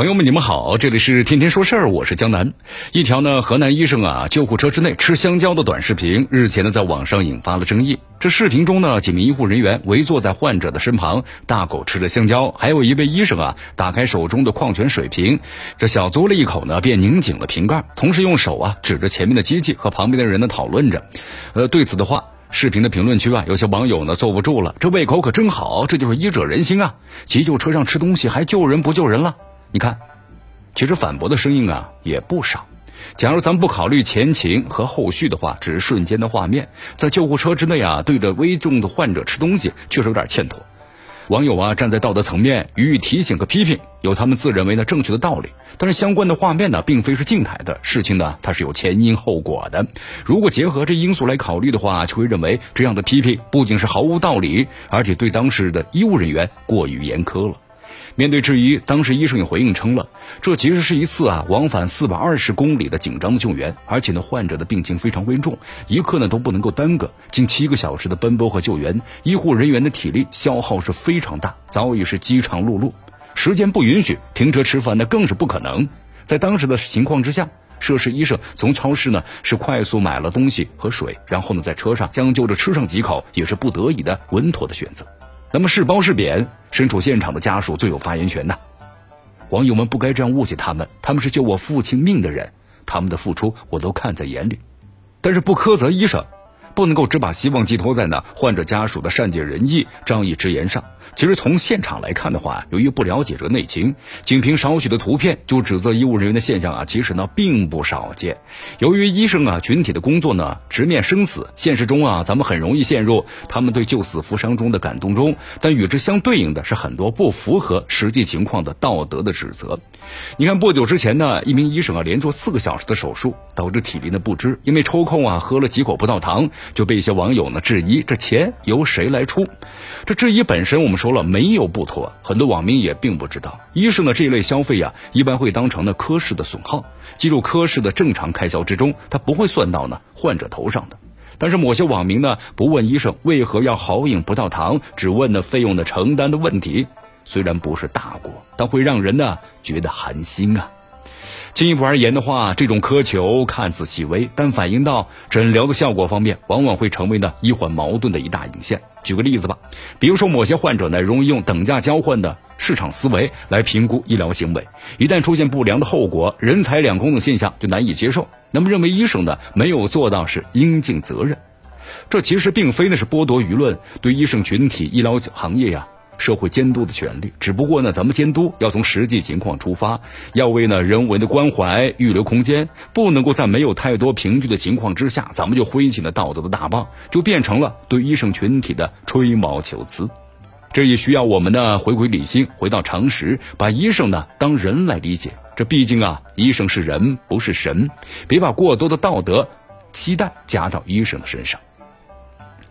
朋友们，你们好，这里是天天说事儿，我是江南。一条呢，河南医生啊，救护车之内吃香蕉的短视频，日前呢，在网上引发了争议。这视频中呢，几名医护人员围坐在患者的身旁，大口吃着香蕉，还有一位医生啊，打开手中的矿泉水瓶，这小嘬了一口呢，便拧紧了瓶盖，同时用手啊指着前面的机器和旁边的人呢讨论着。呃，对此的话，视频的评论区啊，有些网友呢坐不住了，这胃口可真好，这就是医者仁心啊！急救车上吃东西还救人不救人了？你看，其实反驳的声音啊也不少。假如咱不考虑前情和后续的话，只是瞬间的画面，在救护车之内啊，对着危重的患者吃东西，确实有点欠妥。网友啊，站在道德层面予以提醒和批评，有他们自认为呢正确的道理。但是相关的画面呢，并非是静态的，事情呢它是有前因后果的。如果结合这因素来考虑的话，就会认为这样的批评不仅是毫无道理，而且对当时的医务人员过于严苛了。面对质疑，当时医生也回应称了，这其实是一次啊往返四百二十公里的紧张的救援，而且呢患者的病情非常危重，一刻呢都不能够耽搁。近七个小时的奔波和救援，医护人员的体力消耗是非常大，早已是饥肠辘辘。时间不允许停车吃饭，那更是不可能。在当时的情况之下，涉事医生从超市呢是快速买了东西和水，然后呢在车上将就着吃上几口，也是不得已的稳妥的选择。那么是褒是贬，身处现场的家属最有发言权呐。网友们不该这样误解他们，他们是救我父亲命的人，他们的付出我都看在眼里，但是不苛责医生。不能够只把希望寄托在那患者家属的善解人意、仗义直言上。其实从现场来看的话，由于不了解这个内情，仅凭少许的图片就指责医务人员的现象啊，其实呢并不少见。由于医生啊群体的工作呢直面生死，现实中啊咱们很容易陷入他们对救死扶伤中的感动中，但与之相对应的是很多不符合实际情况的道德的指责。你看不久之前呢，一名医生啊连做四个小时的手术，导致体力的不支，因为抽空啊喝了几口葡萄糖。就被一些网友呢质疑，这钱由谁来出？这质疑本身我我们说了没有不妥，很多网民也并不知道，医生的这一类消费呀，一般会当成呢科室的损耗，计入科室的正常开销之中，他不会算到呢患者头上的。但是某些网民呢不问医生为何要豪饮葡萄糖，只问呢费用的承担的问题，虽然不是大过，但会让人呢觉得寒心啊。进一步而言的话，这种苛求看似细微，但反映到诊疗的效果方面，往往会成为呢医患矛盾的一大引线。举个例子吧，比如说某些患者呢，容易用等价交换的市场思维来评估医疗行为，一旦出现不良的后果，人财两空的现象就难以接受，那么认为医生呢没有做到是应尽责任。这其实并非呢是剥夺舆论对医生群体、医疗行业呀。社会监督的权利，只不过呢，咱们监督要从实际情况出发，要为呢人文的关怀预留空间，不能够在没有太多凭据的情况之下，咱们就挥起了道德的大棒，就变成了对医生群体的吹毛求疵。这也需要我们呢回归理性，回到常识，把医生呢当人来理解。这毕竟啊，医生是人，不是神，别把过多的道德期待加到医生的身上。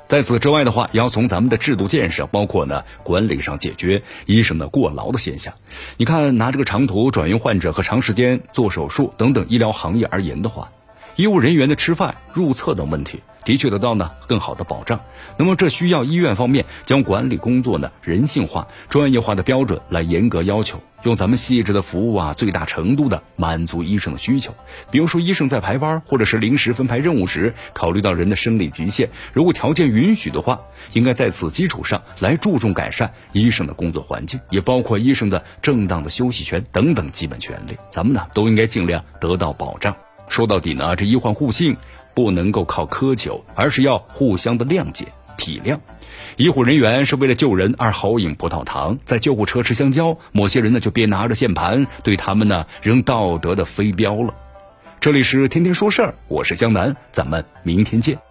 在此之外的话，也要从咱们的制度建设，包括呢管理上解决医生的过劳的现象。你看，拿这个长途转运患者和长时间做手术等等医疗行业而言的话，医务人员的吃饭、入厕等问题。的确得到呢更好的保障，那么这需要医院方面将管理工作呢人性化、专业化的标准来严格要求，用咱们细致的服务啊，最大程度的满足医生的需求。比如说医生在排班或者是临时分派任务时，考虑到人的生理极限，如果条件允许的话，应该在此基础上来注重改善医生的工作环境，也包括医生的正当的休息权等等基本权利，咱们呢都应该尽量得到保障。说到底呢，这医患互信。不能够靠苛求，而是要互相的谅解、体谅。医护人员是为了救人而豪饮葡萄糖，在救护车吃香蕉，某些人呢就别拿着键盘对他们呢扔道德的飞镖了。这里是天天说事儿，我是江南，咱们明天见。